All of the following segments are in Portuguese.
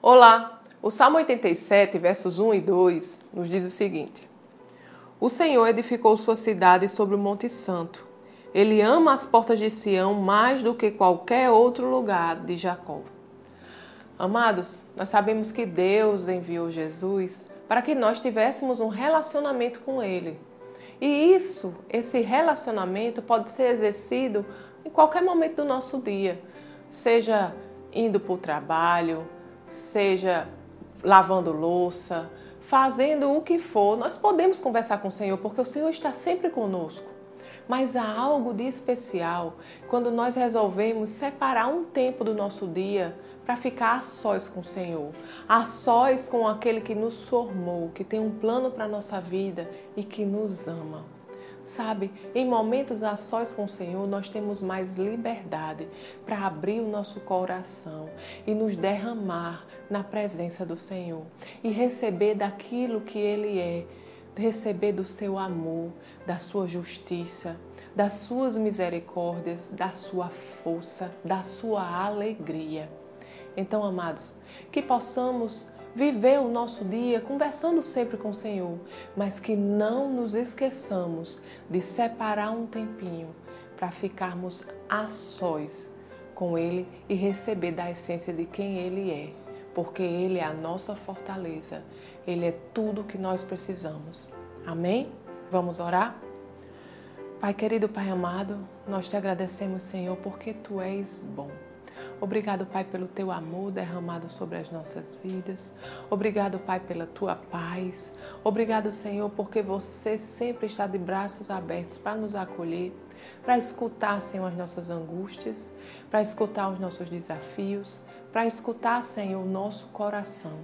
Olá! O Salmo 87, versos 1 e 2 nos diz o seguinte: O Senhor edificou sua cidade sobre o Monte Santo. Ele ama as portas de Sião mais do que qualquer outro lugar de Jacó. Amados, nós sabemos que Deus enviou Jesus para que nós tivéssemos um relacionamento com Ele. E isso, esse relacionamento pode ser exercido em qualquer momento do nosso dia, seja indo para o trabalho, seja lavando louça, fazendo o que for, nós podemos conversar com o Senhor, porque o Senhor está sempre conosco. Mas há algo de especial quando nós resolvemos separar um tempo do nosso dia para ficar a sós com o Senhor, a sós com aquele que nos formou, que tem um plano para a nossa vida e que nos ama. Sabe, em momentos a sós com o Senhor, nós temos mais liberdade para abrir o nosso coração e nos derramar na presença do Senhor e receber daquilo que Ele é, receber do seu amor, da sua justiça, das suas misericórdias, da sua força, da sua alegria. Então, amados, que possamos viver o nosso dia conversando sempre com o Senhor, mas que não nos esqueçamos de separar um tempinho para ficarmos a sós com Ele e receber da essência de quem Ele é, porque Ele é a nossa fortaleza, Ele é tudo que nós precisamos. Amém? Vamos orar? Pai querido, Pai amado, nós te agradecemos, Senhor, porque Tu és bom. Obrigado, Pai, pelo teu amor derramado sobre as nossas vidas. Obrigado, Pai, pela tua paz. Obrigado, Senhor, porque você sempre está de braços abertos para nos acolher, para escutar, Senhor, as nossas angústias, para escutar os nossos desafios, para escutar, Senhor, o nosso coração.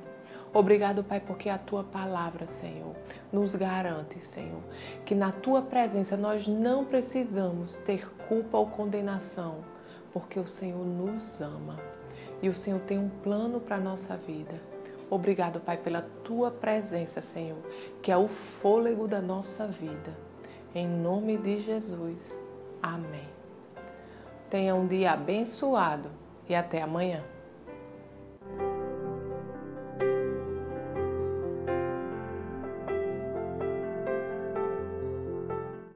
Obrigado, Pai, porque a tua palavra, Senhor, nos garante, Senhor, que na tua presença nós não precisamos ter culpa ou condenação porque o Senhor nos ama e o Senhor tem um plano para a nossa vida. Obrigado, Pai, pela tua presença, Senhor, que é o fôlego da nossa vida. Em nome de Jesus. Amém. Tenha um dia abençoado e até amanhã.